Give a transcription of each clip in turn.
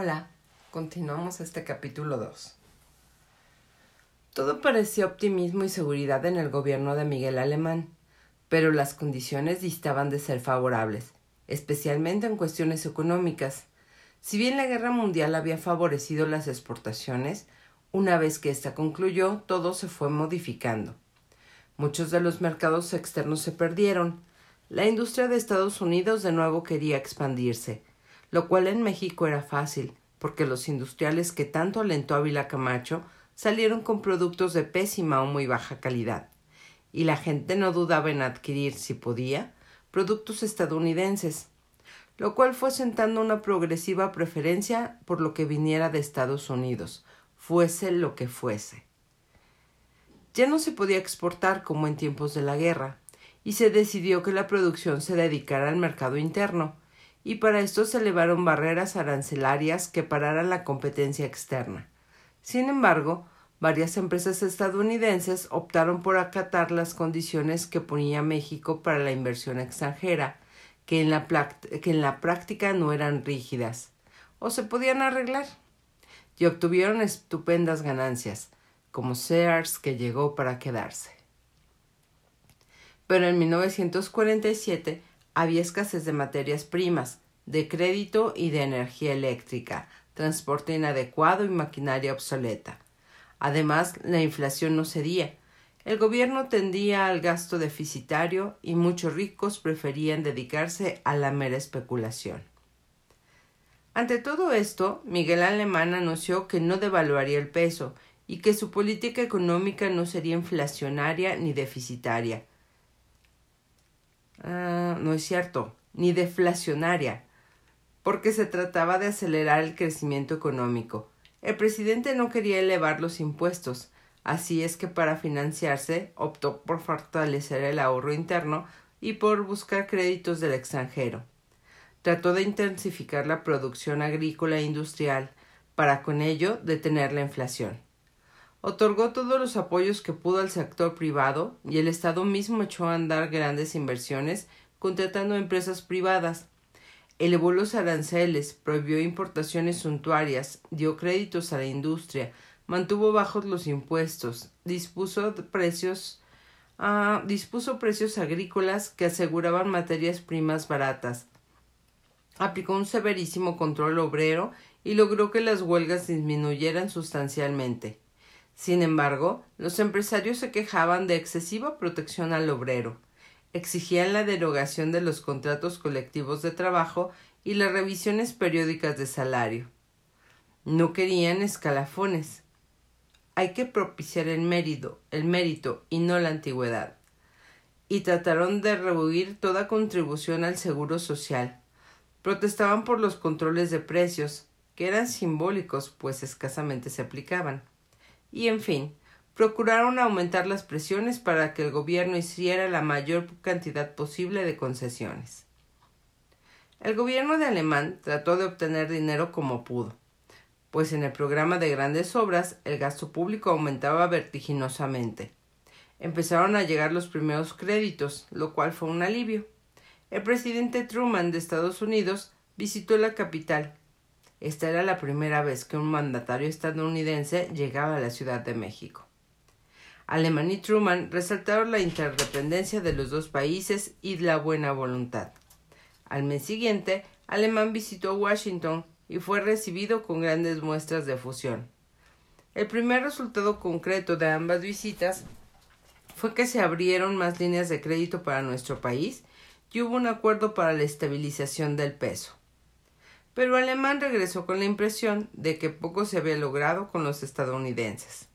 Hola, continuamos este capítulo 2. Todo parecía optimismo y seguridad en el gobierno de Miguel Alemán, pero las condiciones distaban de ser favorables, especialmente en cuestiones económicas. Si bien la guerra mundial había favorecido las exportaciones, una vez que ésta concluyó, todo se fue modificando. Muchos de los mercados externos se perdieron. La industria de Estados Unidos de nuevo quería expandirse, lo cual en México era fácil, porque los industriales que tanto alentó Ávila Camacho salieron con productos de pésima o muy baja calidad, y la gente no dudaba en adquirir, si podía, productos estadounidenses, lo cual fue sentando una progresiva preferencia por lo que viniera de Estados Unidos, fuese lo que fuese. Ya no se podía exportar como en tiempos de la guerra, y se decidió que la producción se dedicara al mercado interno, y para esto se elevaron barreras arancelarias que pararan la competencia externa. Sin embargo, varias empresas estadounidenses optaron por acatar las condiciones que ponía México para la inversión extranjera, que en la, que en la práctica no eran rígidas, o se podían arreglar, y obtuvieron estupendas ganancias, como Sears que llegó para quedarse. Pero en 1947 había escasez de materias primas, de crédito y de energía eléctrica, transporte inadecuado y maquinaria obsoleta. Además, la inflación no cedía. El gobierno tendía al gasto deficitario y muchos ricos preferían dedicarse a la mera especulación. Ante todo esto, Miguel Alemán anunció que no devaluaría el peso y que su política económica no sería inflacionaria ni deficitaria, Ah, no es cierto, ni deflacionaria, porque se trataba de acelerar el crecimiento económico. El presidente no quería elevar los impuestos, así es que para financiarse optó por fortalecer el ahorro interno y por buscar créditos del extranjero. Trató de intensificar la producción agrícola e industrial para con ello detener la inflación. Otorgó todos los apoyos que pudo al sector privado y el Estado mismo echó a andar grandes inversiones contratando empresas privadas. Elevó los aranceles, prohibió importaciones suntuarias, dio créditos a la industria, mantuvo bajos los impuestos, dispuso precios ah, dispuso precios agrícolas que aseguraban materias primas baratas. Aplicó un severísimo control obrero y logró que las huelgas disminuyeran sustancialmente. Sin embargo, los empresarios se quejaban de excesiva protección al obrero, exigían la derogación de los contratos colectivos de trabajo y las revisiones periódicas de salario. No querían escalafones. Hay que propiciar el mérito, el mérito y no la antigüedad. Y trataron de rehuir toda contribución al seguro social. Protestaban por los controles de precios, que eran simbólicos, pues escasamente se aplicaban y en fin, procuraron aumentar las presiones para que el gobierno hiciera la mayor cantidad posible de concesiones. El gobierno de Alemán trató de obtener dinero como pudo, pues en el programa de grandes obras el gasto público aumentaba vertiginosamente. Empezaron a llegar los primeros créditos, lo cual fue un alivio. El presidente Truman de Estados Unidos visitó la capital esta era la primera vez que un mandatario estadounidense llegaba a la Ciudad de México. Alemán y Truman resaltaron la interdependencia de los dos países y la buena voluntad. Al mes siguiente, Alemán visitó Washington y fue recibido con grandes muestras de fusión. El primer resultado concreto de ambas visitas fue que se abrieron más líneas de crédito para nuestro país y hubo un acuerdo para la estabilización del peso pero Alemán regresó con la impresión de que poco se había logrado con los estadounidenses.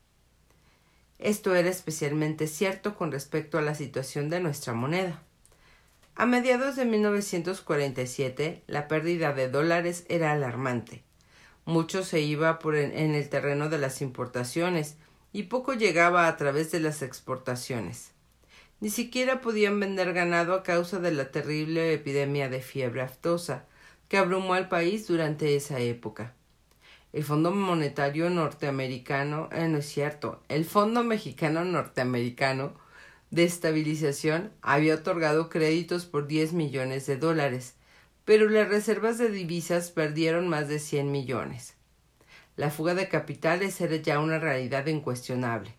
Esto era especialmente cierto con respecto a la situación de nuestra moneda. A mediados de 1947, la pérdida de dólares era alarmante. Mucho se iba por en, el terreno de las importaciones y poco llegaba a través de las exportaciones. Ni siquiera podían vender ganado a causa de la terrible epidemia de fiebre aftosa, que abrumó al país durante esa época. El Fondo Monetario Norteamericano, eh, no es cierto, el Fondo Mexicano Norteamericano de Estabilización había otorgado créditos por 10 millones de dólares, pero las reservas de divisas perdieron más de 100 millones. La fuga de capitales era ya una realidad incuestionable.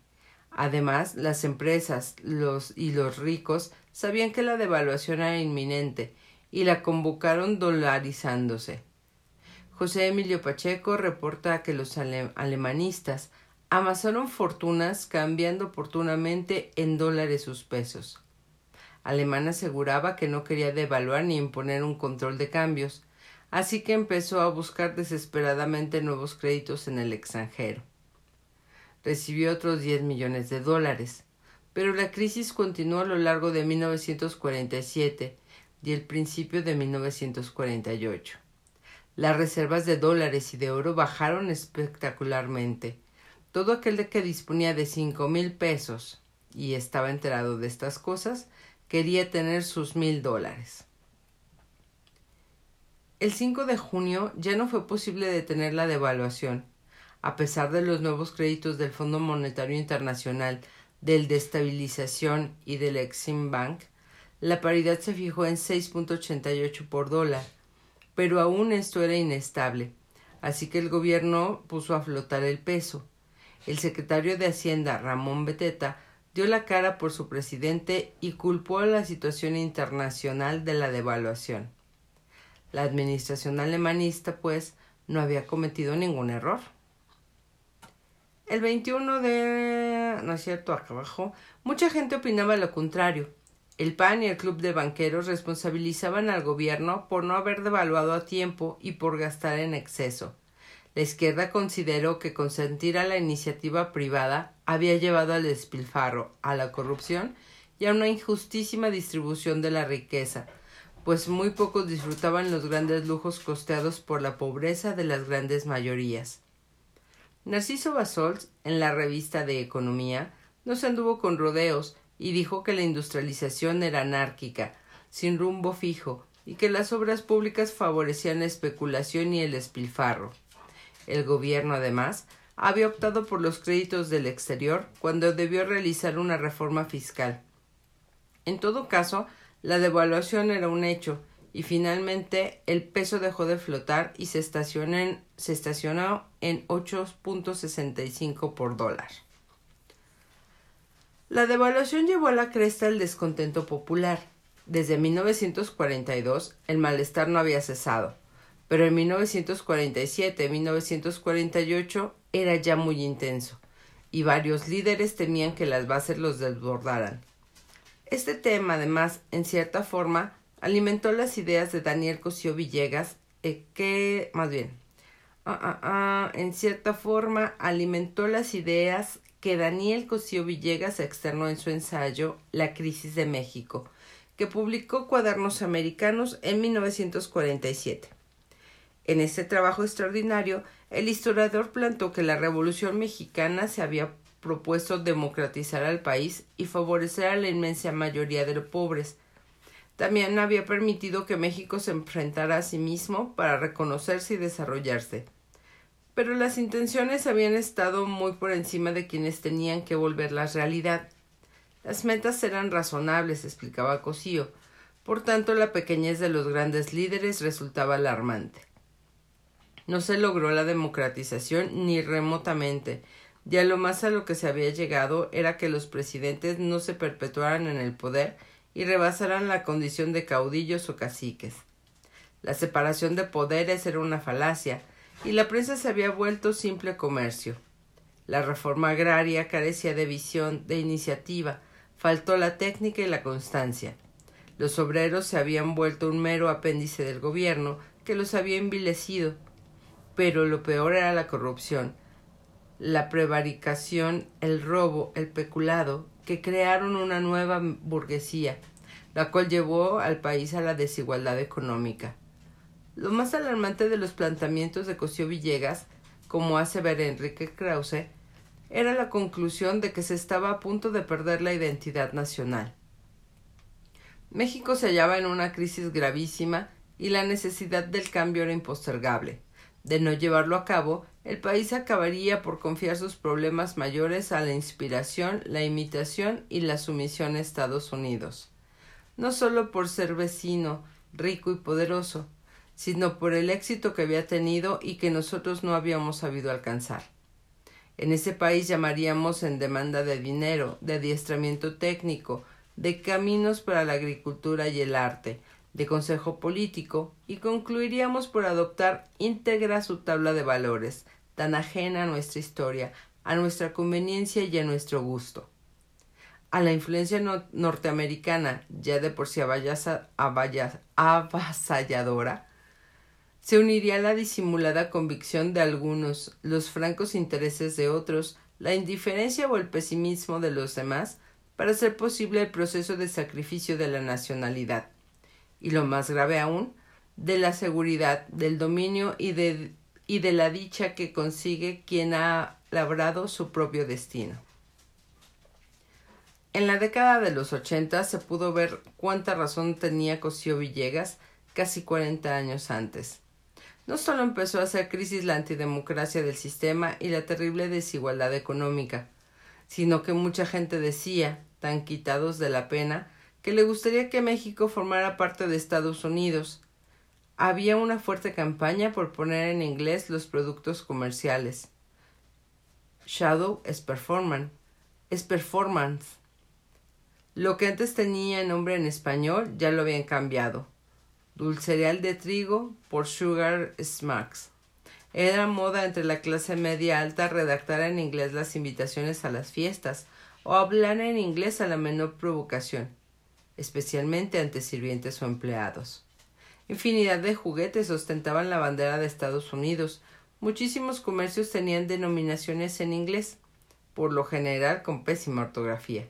Además, las empresas los y los ricos sabían que la devaluación era inminente y la convocaron dolarizándose. José Emilio Pacheco reporta que los alemanistas amasaron fortunas cambiando oportunamente en dólares sus pesos. Alemán aseguraba que no quería devaluar ni imponer un control de cambios, así que empezó a buscar desesperadamente nuevos créditos en el extranjero. Recibió otros 10 millones de dólares, pero la crisis continuó a lo largo de 1947 y el principio de 1948. Las reservas de dólares y de oro bajaron espectacularmente. Todo aquel que disponía de cinco mil pesos y estaba enterado de estas cosas quería tener sus mil dólares. El 5 de junio ya no fue posible detener la devaluación, a pesar de los nuevos créditos del Fondo Monetario Internacional, del de estabilización y del Exim Bank, la paridad se fijó en 6.88 por dólar, pero aún esto era inestable, así que el gobierno puso a flotar el peso. El secretario de Hacienda, Ramón Beteta, dio la cara por su presidente y culpó a la situación internacional de la devaluación. La administración alemanista, pues, no había cometido ningún error. El 21 de... no es cierto, acá abajo, mucha gente opinaba lo contrario. El PAN y el Club de Banqueros responsabilizaban al gobierno por no haber devaluado a tiempo y por gastar en exceso. La izquierda consideró que consentir a la iniciativa privada había llevado al despilfarro, a la corrupción y a una injustísima distribución de la riqueza, pues muy pocos disfrutaban los grandes lujos costeados por la pobreza de las grandes mayorías. Narciso Basols, en la revista de Economía, no se anduvo con rodeos y dijo que la industrialización era anárquica, sin rumbo fijo, y que las obras públicas favorecían la especulación y el despilfarro. El gobierno, además, había optado por los créditos del exterior cuando debió realizar una reforma fiscal. En todo caso, la devaluación era un hecho, y finalmente el peso dejó de flotar y se, estacionó en, se estacionó en 8.65 por dólar. La devaluación llevó a la cresta el descontento popular. Desde 1942 el malestar no había cesado pero en 1947-1948 era ya muy intenso, y varios líderes temían que las bases los desbordaran. Este tema, además, en cierta forma, alimentó las ideas de Daniel Cosío Villegas, eh, que, más bien, ah, ah, ah, en cierta forma, alimentó las ideas que Daniel Cosío Villegas externó en su ensayo La crisis de México, que publicó Cuadernos Americanos en 1947. En este trabajo extraordinario, el historiador plantó que la Revolución mexicana se había propuesto democratizar al país y favorecer a la inmensa mayoría de los pobres. También había permitido que México se enfrentara a sí mismo para reconocerse y desarrollarse. Pero las intenciones habían estado muy por encima de quienes tenían que volverlas realidad. Las metas eran razonables, explicaba Cosío. Por tanto, la pequeñez de los grandes líderes resultaba alarmante. No se logró la democratización ni remotamente. Ya lo más a lo que se había llegado era que los presidentes no se perpetuaran en el poder y rebasaran la condición de caudillos o caciques. La separación de poderes era una falacia, y la prensa se había vuelto simple comercio. La reforma agraria carecía de visión, de iniciativa, faltó la técnica y la constancia. Los obreros se habían vuelto un mero apéndice del gobierno que los había envilecido, pero lo peor era la corrupción, la prevaricación, el robo, el peculado, que crearon una nueva burguesía, la cual llevó al país a la desigualdad económica. Lo más alarmante de los planteamientos de Cosío Villegas, como hace ver Enrique Krause, era la conclusión de que se estaba a punto de perder la identidad nacional. México se hallaba en una crisis gravísima y la necesidad del cambio era impostergable. De no llevarlo a cabo, el país acabaría por confiar sus problemas mayores a la inspiración, la imitación y la sumisión a Estados Unidos. No solo por ser vecino, rico y poderoso, sino por el éxito que había tenido y que nosotros no habíamos sabido alcanzar. En ese país llamaríamos en demanda de dinero, de adiestramiento técnico, de caminos para la agricultura y el arte, de consejo político, y concluiríamos por adoptar íntegra su tabla de valores, tan ajena a nuestra historia, a nuestra conveniencia y a nuestro gusto. A la influencia norteamericana, ya de por sí avasalladora, se uniría la disimulada convicción de algunos, los francos intereses de otros, la indiferencia o el pesimismo de los demás, para hacer posible el proceso de sacrificio de la nacionalidad. Y lo más grave aún, de la seguridad, del dominio y de, y de la dicha que consigue quien ha labrado su propio destino. En la década de los ochenta se pudo ver cuánta razón tenía Cosío Villegas casi cuarenta años antes. No solo empezó a hacer crisis la antidemocracia del sistema y la terrible desigualdad económica, sino que mucha gente decía, tan quitados de la pena, que le gustaría que México formara parte de Estados Unidos. Había una fuerte campaña por poner en inglés los productos comerciales. Shadow es performance. Es performance. Lo que antes tenía nombre en español ya lo habían cambiado dulcereal de trigo por Sugar Smacks. Era moda entre la clase media alta redactar en inglés las invitaciones a las fiestas o hablar en inglés a la menor provocación, especialmente ante sirvientes o empleados. Infinidad de juguetes ostentaban la bandera de Estados Unidos. Muchísimos comercios tenían denominaciones en inglés, por lo general con pésima ortografía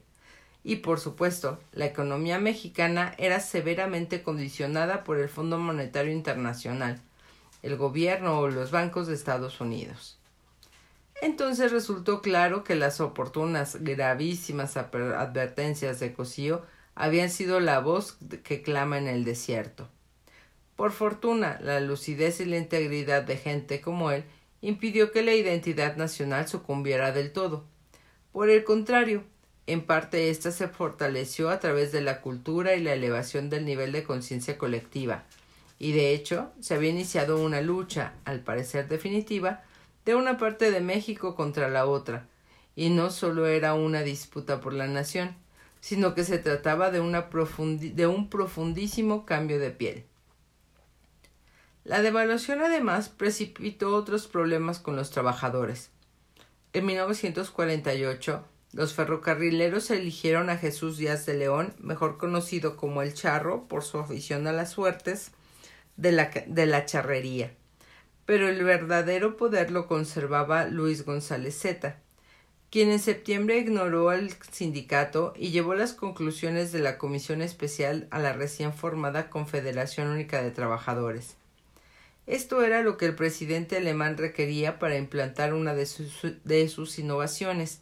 y por supuesto la economía mexicana era severamente condicionada por el Fondo Monetario Internacional, el gobierno o los bancos de Estados Unidos. Entonces resultó claro que las oportunas, gravísimas advertencias de Cosío habían sido la voz que clama en el desierto. Por fortuna, la lucidez y la integridad de gente como él impidió que la identidad nacional sucumbiera del todo. Por el contrario, en parte ésta se fortaleció a través de la cultura y la elevación del nivel de conciencia colectiva, y de hecho se había iniciado una lucha, al parecer definitiva, de una parte de México contra la otra, y no solo era una disputa por la nación, sino que se trataba de, una de un profundísimo cambio de piel. La devaluación además precipitó otros problemas con los trabajadores. En 1948 los ferrocarrileros eligieron a Jesús Díaz de León, mejor conocido como el Charro, por su afición a las suertes de la, de la charrería. Pero el verdadero poder lo conservaba Luis González Zeta, quien en septiembre ignoró al sindicato y llevó las conclusiones de la comisión especial a la recién formada Confederación Única de Trabajadores. Esto era lo que el presidente alemán requería para implantar una de de sus innovaciones,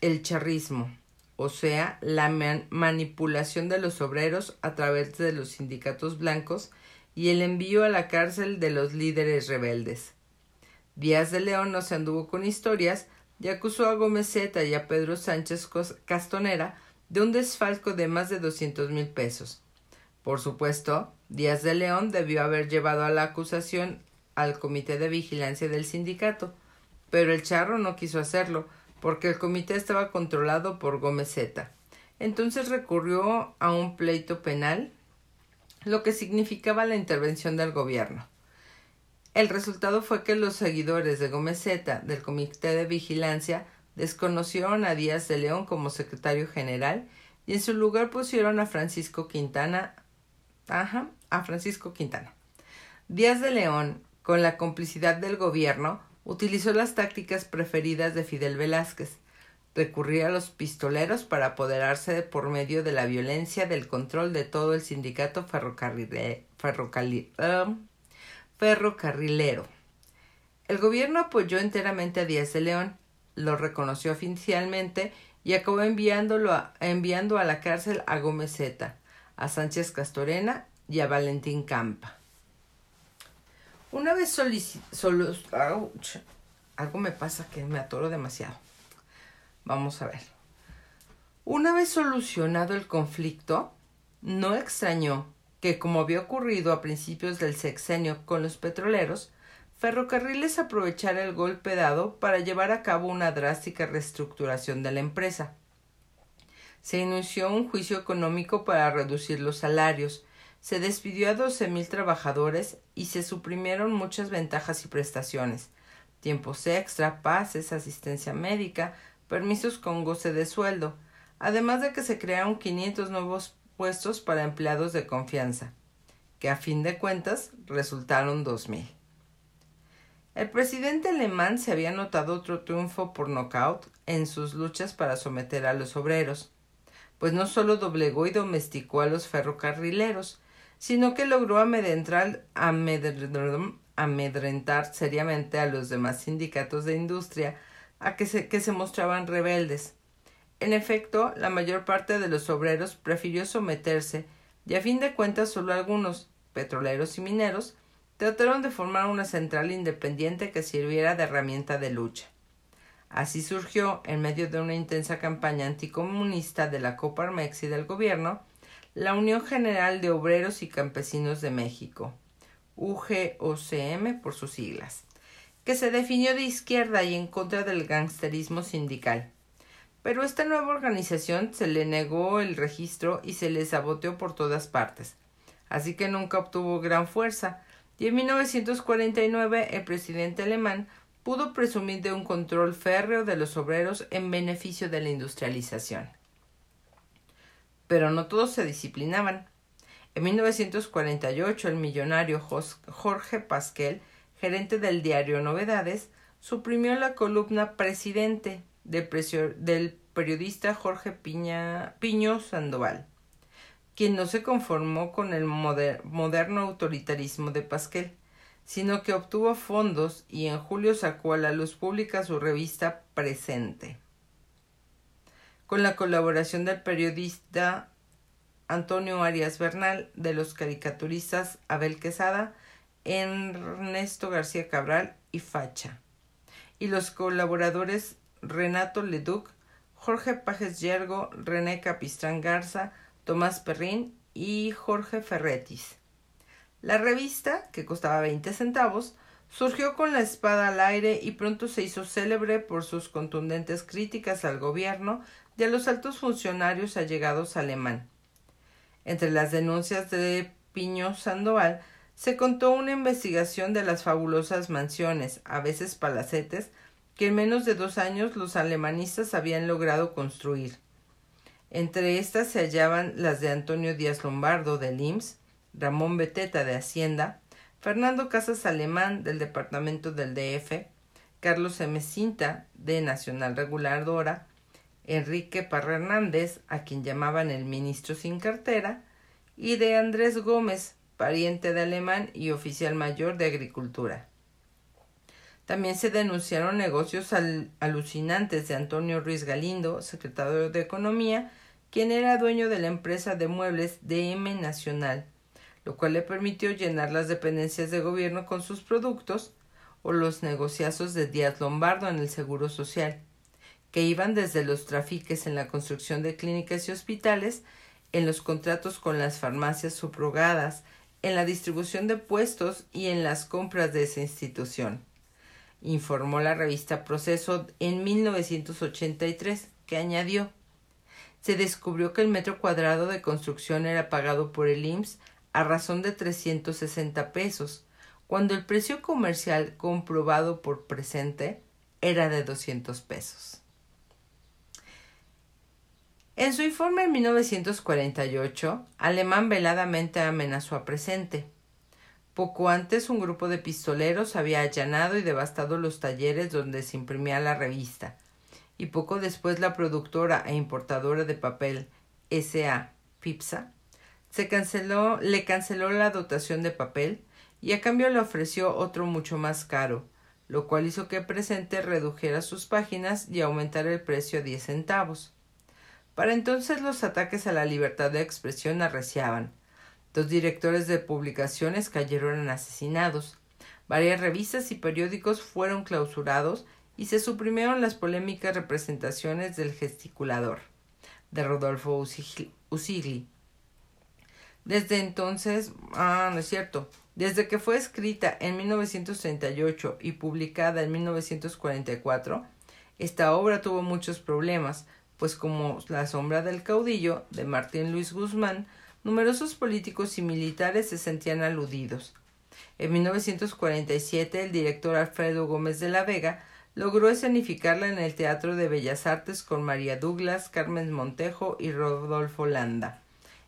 el charrismo, o sea, la manipulación de los obreros a través de los sindicatos blancos y el envío a la cárcel de los líderes rebeldes. Díaz de León no se anduvo con historias y acusó a Gómez Zeta y a Pedro Sánchez Castonera de un desfalco de más de doscientos mil pesos. Por supuesto, Díaz de León debió haber llevado a la acusación al comité de vigilancia del sindicato, pero el charro no quiso hacerlo, porque el comité estaba controlado por Gómez Zeta. Entonces recurrió a un pleito penal, lo que significaba la intervención del gobierno. El resultado fue que los seguidores de Gómez Zeta del Comité de Vigilancia desconocieron a Díaz de León como secretario general y en su lugar pusieron a Francisco Quintana. Ajá, a Francisco Quintana. Díaz de León, con la complicidad del gobierno, utilizó las tácticas preferidas de Fidel Velázquez, recurrir a los pistoleros para apoderarse por medio de la violencia del control de todo el sindicato um, ferrocarrilero. El gobierno apoyó enteramente a Díaz de León, lo reconoció oficialmente y acabó enviándolo a, enviando a la cárcel a Gómez Zeta, a Sánchez Castorena y a Valentín Campa. Una vez. Algo me pasa que me atoro demasiado. Vamos a ver. Una vez solucionado el conflicto, no extrañó que, como había ocurrido a principios del sexenio con los petroleros, Ferrocarriles aprovechara el golpe dado para llevar a cabo una drástica reestructuración de la empresa. Se inició un juicio económico para reducir los salarios, se despidió a doce mil trabajadores y se suprimieron muchas ventajas y prestaciones, tiempos extra, pases, asistencia médica, permisos con goce de sueldo, además de que se crearon 500 nuevos puestos para empleados de confianza, que a fin de cuentas resultaron dos mil. El presidente alemán se había notado otro triunfo por nocaut en sus luchas para someter a los obreros, pues no solo doblegó y domesticó a los ferrocarrileros, sino que logró amedrentar, amedrentar seriamente a los demás sindicatos de industria a que se, que se mostraban rebeldes. En efecto, la mayor parte de los obreros prefirió someterse, y a fin de cuentas solo algunos, petroleros y mineros, trataron de formar una central independiente que sirviera de herramienta de lucha. Así surgió, en medio de una intensa campaña anticomunista de la Coparmex y del gobierno, la Unión General de Obreros y Campesinos de México, UGOCM por sus siglas, que se definió de izquierda y en contra del gangsterismo sindical. Pero esta nueva organización se le negó el registro y se le saboteó por todas partes, así que nunca obtuvo gran fuerza, y en 1949 el presidente alemán pudo presumir de un control férreo de los obreros en beneficio de la industrialización. Pero no todos se disciplinaban. En 1948 el millonario Jorge Pasquel, gerente del diario Novedades, suprimió la columna Presidente del, periodista Jorge Piño Sandoval quien no se conformó con el moderno autoritarismo de Pasquel, sino que obtuvo fondos y en julio sacó a la luz pública su revista Presente. Con la colaboración del periodista Antonio Arias Bernal, de los caricaturistas Abel Quesada, Ernesto García Cabral y Facha, y los colaboradores Renato Leduc, Jorge Pajes Yergo, René Capistrán Garza, Tomás Perrin y Jorge Ferretis. La revista, que costaba 20 centavos, surgió con la espada al aire y pronto se hizo célebre por sus contundentes críticas al gobierno a los altos funcionarios allegados a alemán. Entre las denuncias de Piño Sandoval se contó una investigación de las fabulosas mansiones, a veces palacetes, que en menos de dos años los alemanistas habían logrado construir. Entre estas se hallaban las de Antonio Díaz Lombardo del IMSS, Ramón Beteta de Hacienda, Fernando Casas Alemán del Departamento del DF, Carlos M. Cinta de Nacional Reguladora, Enrique Parra Hernández, a quien llamaban el ministro sin cartera, y de Andrés Gómez, pariente de Alemán y oficial mayor de Agricultura. También se denunciaron negocios alucinantes de Antonio Ruiz Galindo, secretario de Economía, quien era dueño de la empresa de muebles DM Nacional, lo cual le permitió llenar las dependencias de gobierno con sus productos, o los negociazos de Díaz Lombardo en el Seguro Social, que iban desde los trafiques en la construcción de clínicas y hospitales, en los contratos con las farmacias subrogadas, en la distribución de puestos y en las compras de esa institución. Informó la revista Proceso en 1983, que añadió se descubrió que el metro cuadrado de construcción era pagado por el IMSS a razón de 360 pesos, cuando el precio comercial comprobado por presente era de 200 pesos. En su informe en 1948, Alemán veladamente amenazó a presente. Poco antes, un grupo de pistoleros había allanado y devastado los talleres donde se imprimía la revista, y poco después la productora e importadora de papel S.A. Pipsa se canceló, le canceló la dotación de papel y a cambio le ofreció otro mucho más caro, lo cual hizo que Presente redujera sus páginas y aumentara el precio a 10 centavos. Para entonces los ataques a la libertad de expresión arreciaban. Dos directores de publicaciones cayeron asesinados. Varias revistas y periódicos fueron clausurados y se suprimieron las polémicas representaciones del gesticulador de Rodolfo Usigli. Desde entonces, ah, no es cierto, desde que fue escrita en 1938 y publicada en 1944, esta obra tuvo muchos problemas, pues como La sombra del caudillo de Martín Luis Guzmán, numerosos políticos y militares se sentían aludidos. En 1947 el director Alfredo Gómez de la Vega logró escenificarla en el Teatro de Bellas Artes con María Douglas, Carmen Montejo y Rodolfo Landa.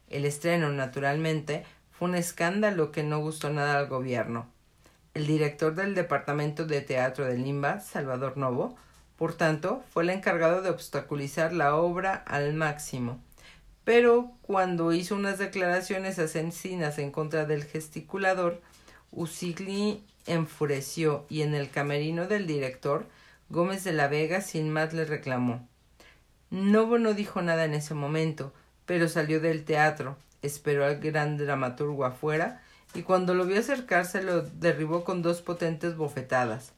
El estreno, naturalmente, fue un escándalo que no gustó nada al gobierno. El director del Departamento de Teatro de Limba, Salvador Novo, por tanto, fue el encargado de obstaculizar la obra al máximo. Pero cuando hizo unas declaraciones asesinas en contra del gesticulador, Usigli enfureció y en el camerino del director, Gómez de la Vega sin más le reclamó. Novo no dijo nada en ese momento, pero salió del teatro, esperó al gran dramaturgo afuera y cuando lo vio acercarse lo derribó con dos potentes bofetadas.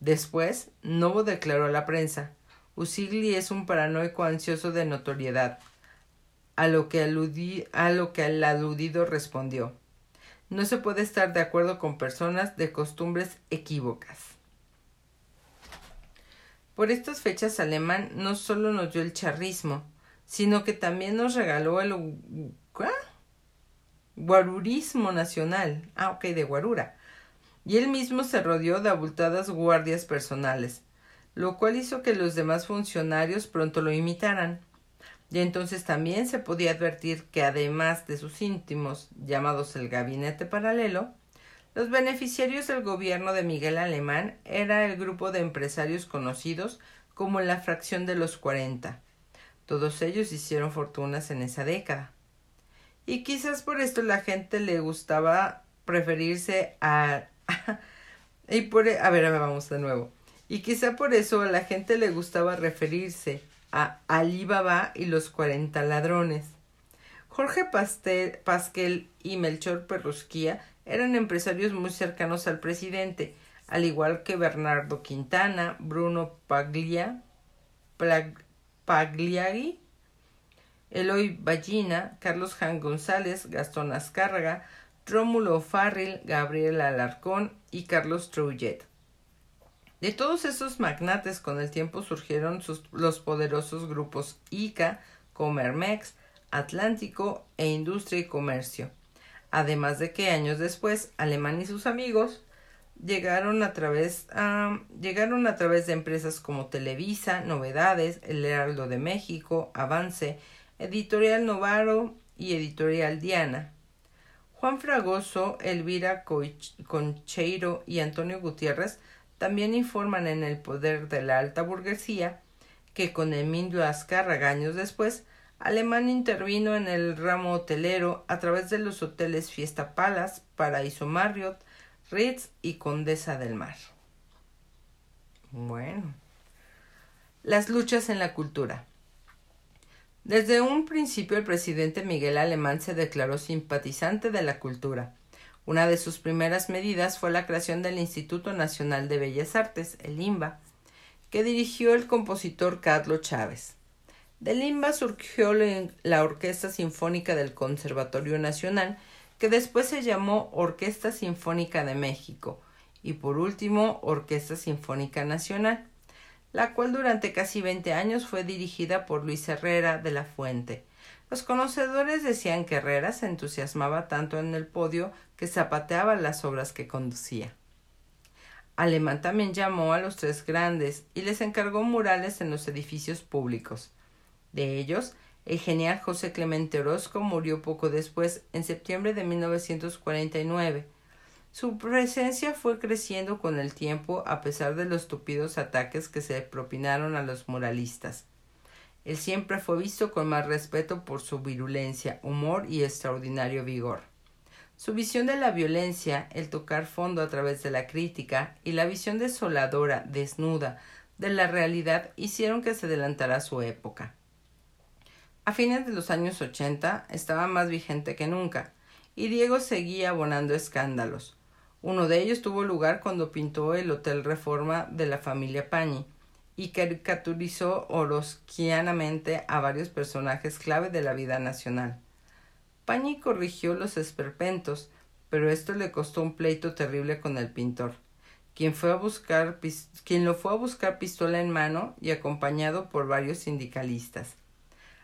Después, Novo declaró a la prensa Usigli es un paranoico ansioso de notoriedad. A lo que, aludí, el aludido respondió No se puede estar de acuerdo con personas de costumbres equívocas. Por estas fechas Alemán no solo nos dio el charrismo, sino que también nos regaló el guarurismo nacional. Ah, ok, de guarura y él mismo se rodeó de abultadas guardias personales, lo cual hizo que los demás funcionarios pronto lo imitaran. Y entonces también se podía advertir que además de sus íntimos, llamados el gabinete paralelo, los beneficiarios del gobierno de Miguel Alemán era el grupo de empresarios conocidos como la fracción de los cuarenta. Todos ellos hicieron fortunas en esa década. Y quizás por esto la gente le gustaba preferirse a y por, e, a ver, vamos de nuevo. Y quizá por eso a la gente le gustaba referirse a Alibaba y los 40 ladrones. Jorge Pasquel y Melchor Perrusquía eran empresarios muy cercanos al presidente, al igual que Bernardo Quintana, Bruno Paglia, Pagliari, Eloy Ballina, Carlos Jan González, Gastón Azcárraga, Rómulo Farrell, Gabriel Alarcón y Carlos Trouillet. De todos esos magnates con el tiempo surgieron los poderosos grupos ICA, Comermex, Atlántico e Industria y Comercio. Además de que años después, Alemán y sus amigos llegaron a través, llegaron a través de empresas como Televisa, Novedades, El Heraldo de México, Avance, Editorial Novaro y Editorial Diana. Juan Fragoso, Elvira Concheiro y Antonio Gutiérrez también informan en El Poder de la Alta Burguesía que con Emilio Azcárraga años después, Alemán intervino en el ramo hotelero a través de los hoteles Fiesta Palace, Paraíso Marriott, Ritz y Condesa del Mar. Bueno. Las luchas en la cultura. Desde un principio el presidente Miguel Alemán se declaró simpatizante de la cultura. Una de sus primeras medidas fue la creación del Instituto Nacional de Bellas Artes, el IMBA, que dirigió el compositor Carlos Chávez. Del IMBA surgió la Orquesta Sinfónica del Conservatorio Nacional, que después se llamó Orquesta Sinfónica de México, y por último Orquesta Sinfónica Nacional la cual durante casi veinte años fue dirigida por Luis Herrera de la Fuente. Los conocedores decían que Herrera se entusiasmaba tanto en el podio que zapateaba las obras que conducía. Alemán también llamó a los tres grandes y les encargó murales en los edificios públicos. De ellos, el genial José Clemente Orozco murió poco después, en septiembre de 1949. Su presencia fue creciendo con el tiempo a pesar de los tupidos ataques que se propinaron a los muralistas. Él siempre fue visto con más respeto por su virulencia, humor y extraordinario vigor. Su visión de la violencia, el tocar fondo a través de la crítica y la visión desoladora, desnuda, de la realidad hicieron que se adelantara su época. A fines de los años ochenta estaba más vigente que nunca, y Diego seguía abonando escándalos. Uno de ellos tuvo lugar cuando pintó el Hotel Reforma de la familia Pañi y caricaturizó orosquianamente a varios personajes clave de la vida nacional. y corrigió los esperpentos, pero esto le costó un pleito terrible con el pintor, quien, fue a buscar, quien lo fue a buscar pistola en mano y acompañado por varios sindicalistas.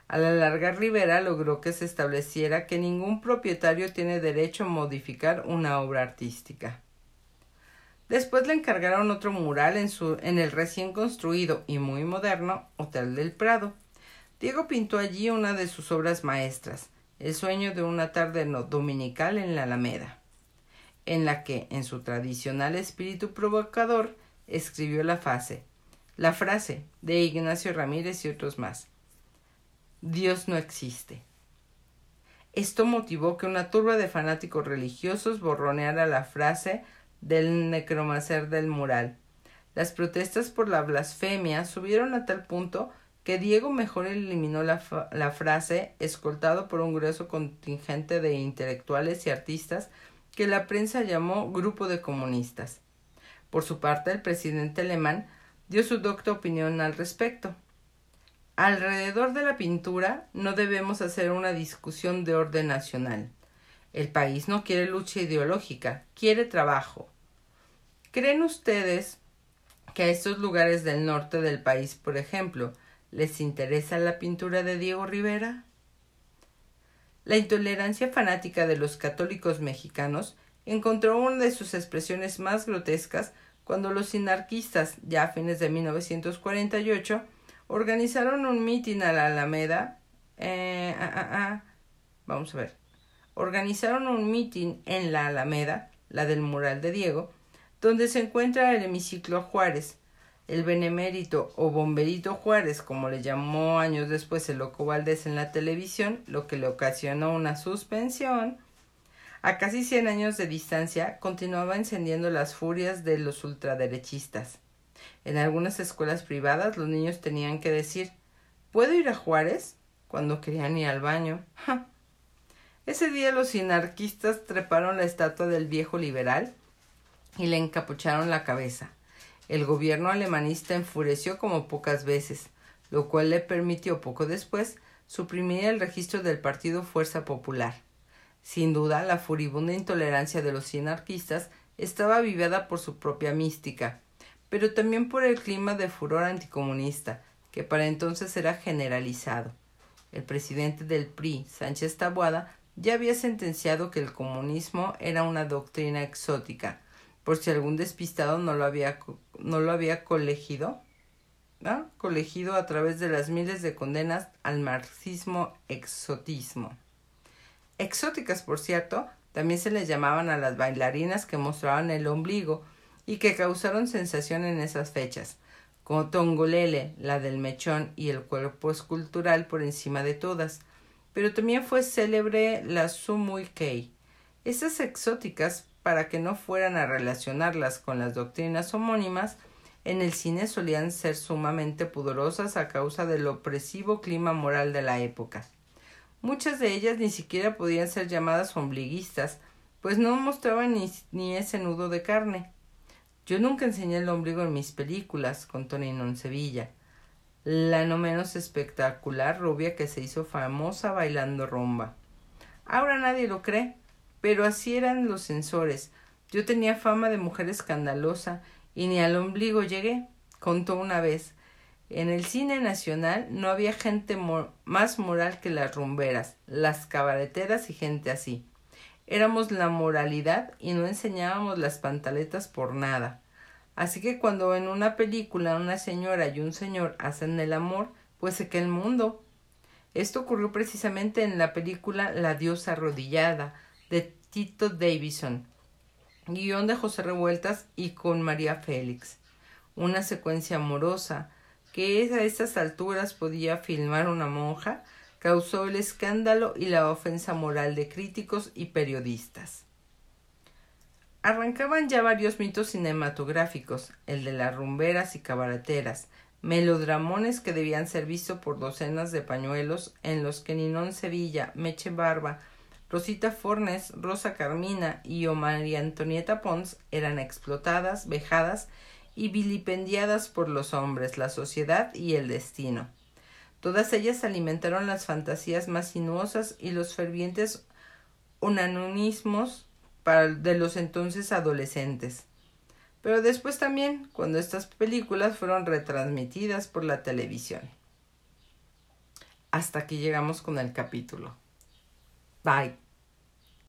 A la larga Rivera logró que se estableciera que ningún propietario tiene derecho a modificar una obra artística. Después le encargaron otro mural en, su, en el recién construido y muy moderno Hotel del Prado. Diego pintó allí una de sus obras maestras, El sueño de una tarde dominical en la Alameda, en la que, en su tradicional espíritu provocador, escribió la frase, la frase de Ignacio Ramírez y otros más. Dios no existe. Esto motivó que una turba de fanáticos religiosos borroneara la frase del necromancer del mural. Las protestas por la blasfemia subieron a tal punto que Diego mejor eliminó la, la, frase, escoltado por un grueso contingente de intelectuales y artistas que la prensa llamó grupo de comunistas. Por su parte, el presidente alemán dio su docta opinión al respecto. Alrededor de la pintura no debemos hacer una discusión de orden nacional. El país no quiere lucha ideológica, quiere trabajo. ¿Creen ustedes que a estos lugares del norte del país, por ejemplo, les interesa la pintura de Diego Rivera? La intolerancia fanática de los católicos mexicanos encontró una de sus expresiones más grotescas cuando los sinarquistas, ya a fines de 1948, organizaron un mitin a la Alameda. Eh, ah, ah, ah. Vamos a ver. Organizaron un mitin en la Alameda, la del mural de Diego, donde se encuentra el hemiciclo Juárez. El benemérito o bomberito Juárez, como le llamó años después el loco Valdés en la televisión, lo que le ocasionó una suspensión. A casi cien años de distancia, continuaba encendiendo las furias de los ultraderechistas. En algunas escuelas privadas los niños tenían que decir ¿Puedo ir a Juárez? cuando querían ir al baño. Ese día los sinarquistas treparon la estatua del viejo liberal y le encapucharon la cabeza. El gobierno alemanista enfureció como pocas veces, lo cual le permitió poco después suprimir el registro del partido Fuerza Popular. Sin duda, la furibunda intolerancia de los sinarquistas estaba avivada por su propia mística, pero también por el clima de furor anticomunista, que para entonces era generalizado. El presidente del PRI, Sánchez Taboada, ya había sentenciado que el comunismo era una doctrina exótica, por si algún despistado no lo había, no lo había colegido, ¿no? colegido a través de las miles de condenas al marxismo exotismo. Exóticas, por cierto, también se les llamaban a las bailarinas que mostraban el ombligo y que causaron sensación en esas fechas, como Tongolele, la del mechón y el cuerpo escultural por encima de todas. Pero también fue célebre la Sumui Kei. Esas exóticas para que no fueran a relacionarlas con las doctrinas homónimas, en el cine solían ser sumamente pudorosas a causa del opresivo clima moral de la época. Muchas de ellas ni siquiera podían ser llamadas ombliguistas, pues no mostraban ni, ni ese nudo de carne. Yo nunca enseñé el ombligo en mis películas, con Tonino en Sevilla. La no menos espectacular rubia que se hizo famosa bailando rumba. Ahora nadie lo cree, pero así eran los censores. Yo tenía fama de mujer escandalosa y ni al ombligo llegué, contó una vez. En el cine nacional no había gente más moral que las rumberas, las cabareteras y gente así. Éramos la moralidad y no enseñábamos las pantaletas por nada. Así que cuando en una película una señora y un señor hacen el amor, pues se que el mundo. Esto ocurrió precisamente en la película La diosa arrodillada, de Tito Davison, guion de José Revueltas y con María Félix. Una secuencia amorosa que a estas alturas podía filmar una monja causó el escándalo y la ofensa moral de críticos y periodistas. Arrancaban ya varios mitos cinematográficos, el de las rumberas y cabareteras, melodramones que debían ser vistos por docenas de pañuelos en los que Ninón Sevilla, Meche Barba, Rosita Fornes, Rosa Carmina y o María Antonieta Pons eran explotadas, vejadas y vilipendiadas por los hombres, la sociedad y el destino. Todas ellas alimentaron las fantasías más sinuosas y los fervientes unanonismos para de los entonces adolescentes. Pero después también cuando estas películas fueron retransmitidas por la televisión. Hasta que llegamos con el capítulo. Bye.